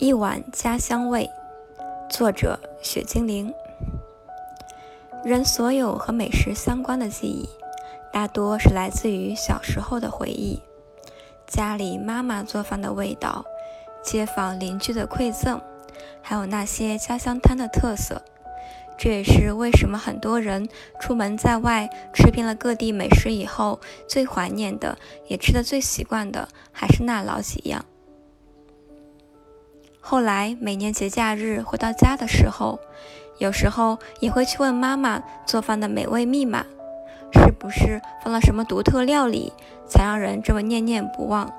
一碗家乡味，作者雪精灵。人所有和美食相关的记忆，大多是来自于小时候的回忆，家里妈妈做饭的味道，街坊邻居的馈赠，还有那些家乡摊的特色。这也是为什么很多人出门在外，吃遍了各地美食以后，最怀念的，也吃得最习惯的，还是那老几样。后来每年节假日回到家的时候，有时候也会去问妈妈做饭的美味密码，是不是放了什么独特料理，才让人这么念念不忘？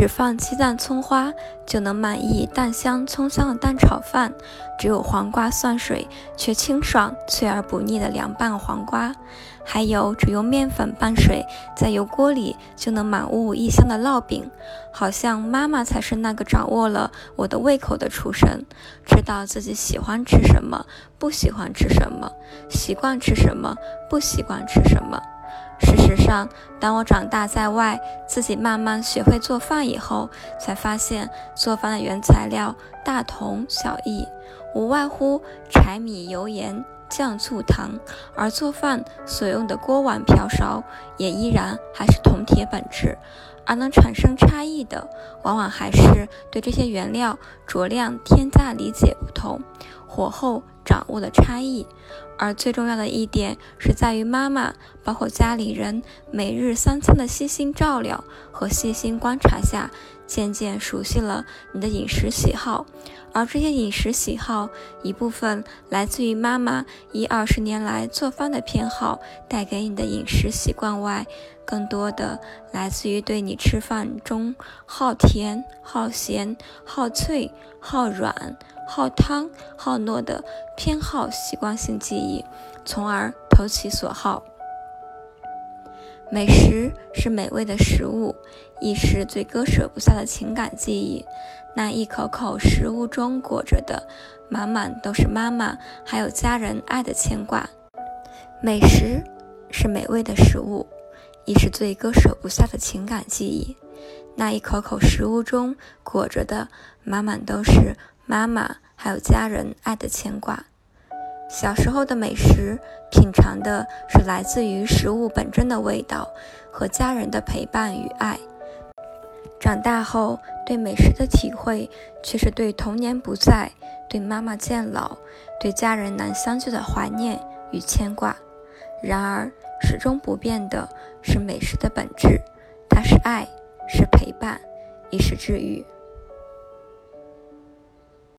只放鸡蛋、葱花就能满意蛋香葱香的蛋炒饭，只有黄瓜蒜水却清爽脆而不腻的凉拌黄瓜，还有只用面粉拌水在油锅里就能满屋溢香的烙饼。好像妈妈才是那个掌握了我的胃口的厨神，知道自己喜欢吃什么，不喜欢吃什么，习惯吃什么，不习惯吃什么。事实上，当我长大在外，自己慢慢学会做饭以后，才发现做饭的原材料大同小异，无外乎柴米油盐酱醋糖，而做饭所用的锅碗瓢勺也依然还是铜铁本质，而能产生差异的，往往还是对这些原料酌量添加理解不同，火候。掌握的差异，而最重要的一点是在于妈妈，包括家里人每日三餐的悉心照料和细心观察下，渐渐熟悉了你的饮食喜好。而这些饮食喜好，一部分来自于妈妈一二十年来做饭的偏好带给你的饮食习惯外，更多的来自于对你吃饭中好甜、好咸、好脆、好软。好汤好糯的偏好习惯性记忆，从而投其所好。美食是美味的食物，亦是最割舍不下的情感记忆。那一口口食物中裹着的，满满都是妈妈还有家人爱的牵挂。美食是美味的食物，亦是最割舍不下的情感记忆。那一口口食物中裹着的，满满都是。妈妈还有家人爱的牵挂，小时候的美食品尝的是来自于食物本真的味道和家人的陪伴与爱。长大后对美食的体会却是对童年不在、对妈妈渐老、对家人难相聚的怀念与牵挂。然而始终不变的是美食的本质，它是爱，是陪伴，亦是治愈。